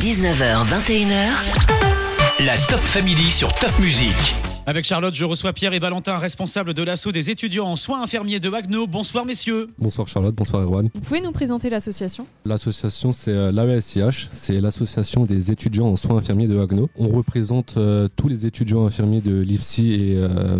19h, 21h. La Top Family sur Top Music. Avec Charlotte, je reçois Pierre et Valentin, responsables de l'assaut des étudiants en soins infirmiers de Wagno. Bonsoir messieurs. Bonsoir Charlotte, bonsoir Erwan. Vous pouvez nous présenter l'association? L'association c'est euh, l'AESIH, c'est l'association des étudiants en soins infirmiers de Wagno. On représente euh, tous les étudiants infirmiers de l'IFSI et euh,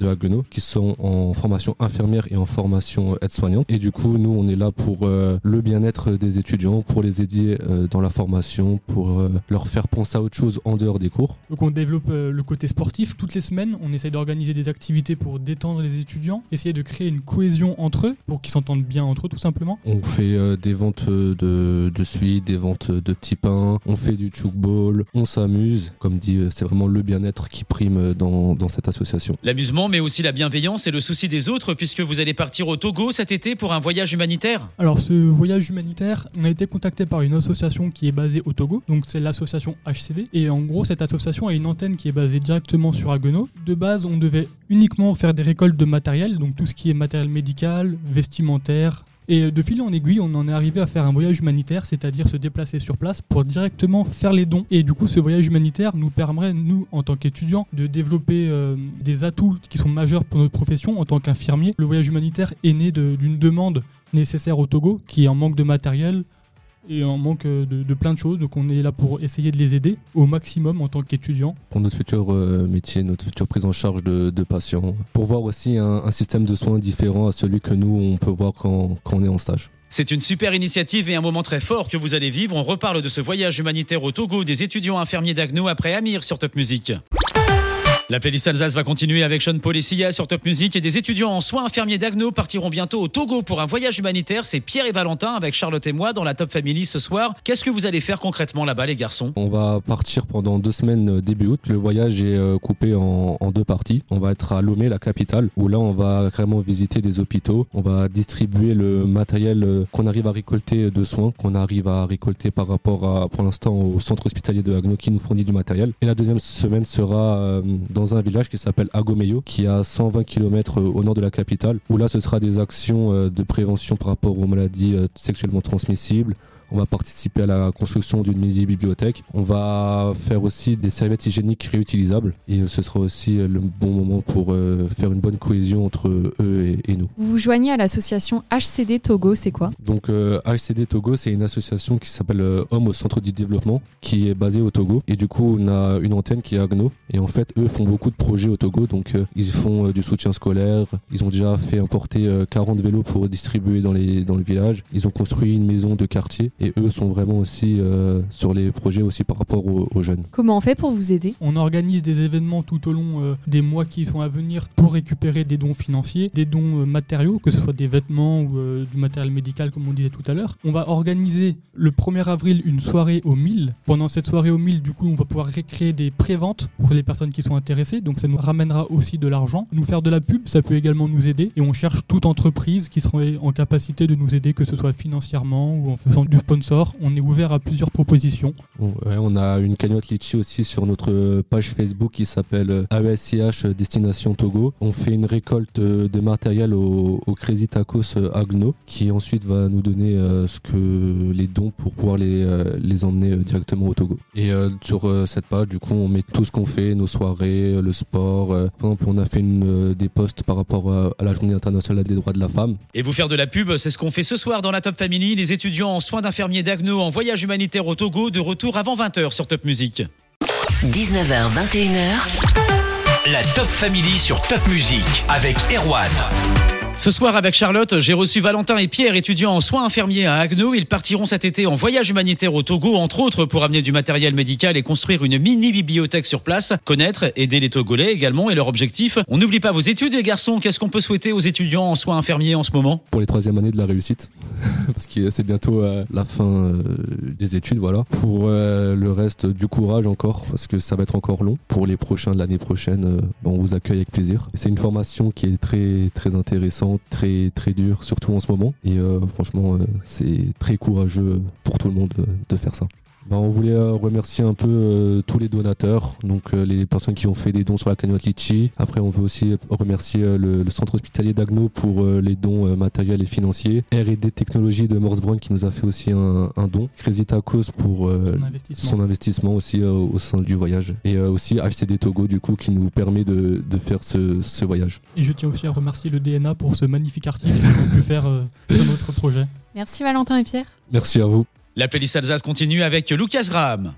de Haguenau qui sont en formation infirmière et en formation aide-soignante. Et du coup, nous, on est là pour euh, le bien-être des étudiants, pour les aider euh, dans la formation, pour euh, leur faire penser à autre chose en dehors des cours. Donc on développe euh, le côté sportif toutes les semaines, on essaye d'organiser des activités pour détendre les étudiants, essayer de créer une cohésion entre eux pour qu'ils s'entendent bien entre eux tout simplement. On fait euh, des ventes de, de suite, des ventes de petits pains, on fait du chukball, on s'amuse. Comme dit, euh, c'est vraiment le bien-être qui prime dans, dans cette association. L'amusement, mais aussi la bienveillance et le souci des autres, puisque vous allez partir au Togo cet été pour un voyage humanitaire. Alors ce voyage humanitaire, on a été contacté par une association qui est basée au Togo, donc c'est l'association HCD, et en gros cette association a une antenne qui est basée directement sur Haguenau. De base, on devait uniquement faire des récoltes de matériel, donc tout ce qui est matériel médical, vestimentaire, et de fil en aiguille, on en est arrivé à faire un voyage humanitaire, c'est-à-dire se déplacer sur place pour directement faire les dons. Et du coup, ce voyage humanitaire nous permet, nous, en tant qu'étudiants, de développer euh, des atouts qui sont majeurs pour notre profession en tant qu'infirmier. Le voyage humanitaire est né d'une demande nécessaire au Togo, qui est en manque de matériel et en manque euh, de, de plein de choses. Donc on est là pour essayer de les aider au maximum en tant qu'étudiants. pour notre futur euh, métier, notre future prise en charge de, de patients, pour voir aussi un, un système de soins différent à celui que nous, on peut voir quand, quand on est en stage. C'est une super initiative et un moment très fort que vous allez vivre. On reparle de ce voyage humanitaire au Togo des étudiants infirmiers d'Agno après Amir sur Top Music. La playlist Alsace va continuer avec Sean Sia sur Top Music et des étudiants en soins infirmiers d'Agno partiront bientôt au Togo pour un voyage humanitaire. C'est Pierre et Valentin avec Charlotte et moi dans la Top Family ce soir. Qu'est-ce que vous allez faire concrètement là-bas les garçons? On va partir pendant deux semaines euh, début août. Le voyage est euh, coupé en, deux parties. On va être à Lomé, la capitale, où là on va carrément visiter des hôpitaux. On va distribuer le matériel euh, qu'on arrive à récolter de soins, qu'on arrive à récolter par rapport à, pour l'instant, au centre hospitalier de Agno qui nous fournit du matériel. Et la deuxième semaine sera euh, dans un village qui s'appelle Agomeyo, qui est à 120 km au nord de la capitale, où là ce sera des actions euh, de prévention par rapport aux maladies euh, sexuellement transmissibles. On va participer à la construction d'une mini-bibliothèque. On va faire aussi des serviettes hygiéniques réutilisables. Et euh, ce sera aussi euh, le bon moment pour euh, faire une bonne cohésion entre eux et, et nous. Vous vous joignez à l'association HCD Togo, c'est quoi? Donc euh, HCD Togo, c'est une association qui s'appelle euh, Homme au centre du développement, qui est basée au Togo. Et du coup, on a une antenne qui est Agno. Et en fait, eux font beaucoup de projets au Togo. Donc euh, ils font euh, du soutien scolaire. Ils ont déjà fait importer euh, 40 vélos pour distribuer dans, les, dans le village. Ils ont construit une maison de quartier. Et eux sont vraiment aussi euh, sur les projets aussi par rapport aux, aux jeunes. Comment on fait pour vous aider? On organise des événements tout au long euh, des mois qui sont à venir pour récupérer des dons financiers, des dons euh, matériaux, que ce soit des vêtements ou euh, du matériel médical comme on disait tout à l'heure. On va organiser le 1er avril une soirée au 1000. Pendant cette soirée au 1000, du coup, on va pouvoir créer des préventes pour les personnes qui sont intéressées. Donc ça nous ramènera aussi de l'argent. Nous faire de la pub, ça peut également nous aider. Et on cherche toute entreprise qui serait en capacité de nous aider, que ce soit financièrement ou en faisant du On est ouvert à plusieurs propositions. Ouais, on a une cagnotte litchi aussi sur notre page Facebook qui s'appelle AESCH Destination Togo. On fait une récolte de matériel au, au Crazy Tacos euh, Agno qui ensuite va nous donner euh, ce que les dons pour pouvoir les, euh, les emmener directement au Togo. Et sur cette page, du coup, on met tout ce qu'on fait, nos soirées, le sport. Par exemple, on a fait une, des posts par rapport à, à la Journée internationale des droits de la femme. Et vous faire de la pub, c'est ce qu'on fait ce soir dans la Top Family. Les étudiants en soins d'infirmiers d'Agno en voyage humanitaire au Togo, de retour avant 20h sur Top Music. 19h, 21h. La Top Family sur Top Music avec Erwan. Ce soir, avec Charlotte, j'ai reçu Valentin et Pierre, étudiants en soins infirmiers à Agno. Ils partiront cet été en voyage humanitaire au Togo, entre autres pour amener du matériel médical et construire une mini-bibliothèque sur place, connaître, aider les Togolais également et leur objectif. On n'oublie pas vos études, les garçons. Qu'est-ce qu'on peut souhaiter aux étudiants en soins infirmiers en ce moment? Pour les troisième années de la réussite parce que c'est bientôt euh, la fin euh, des études voilà pour euh, le reste du courage encore parce que ça va être encore long pour les prochains de l'année prochaine bon, on vous accueille avec plaisir c'est une formation qui est très très intéressante très très dure surtout en ce moment. Et euh, franchement euh, c'est très courageux pour tout le monde euh, de faire ça Bah, on voulait euh, remercier un peu euh, tous les donateurs, donc euh, les personnes qui ont fait des dons sur la cagnotte Litchi. Après, on veut aussi remercier euh, le, le centre hospitalier d'Agno pour euh, les dons euh, matériels et financiers. R&D Technologies de Morsbrunn qui nous a fait aussi un, un don. Crazy Tacos pour euh, Son investissement. son investissement aussi euh, au sein du voyage. Et euh, aussi HCD Togo du coup qui nous permet de, de faire ce, ce voyage. Et je tiens aussi à remercier le DNA pour ce magnifique article qu'ils ont pu faire euh, sur notre projet. Merci Valentin et Pierre. Merci à vous. La playlist Alsace continue avec Lucas Graham.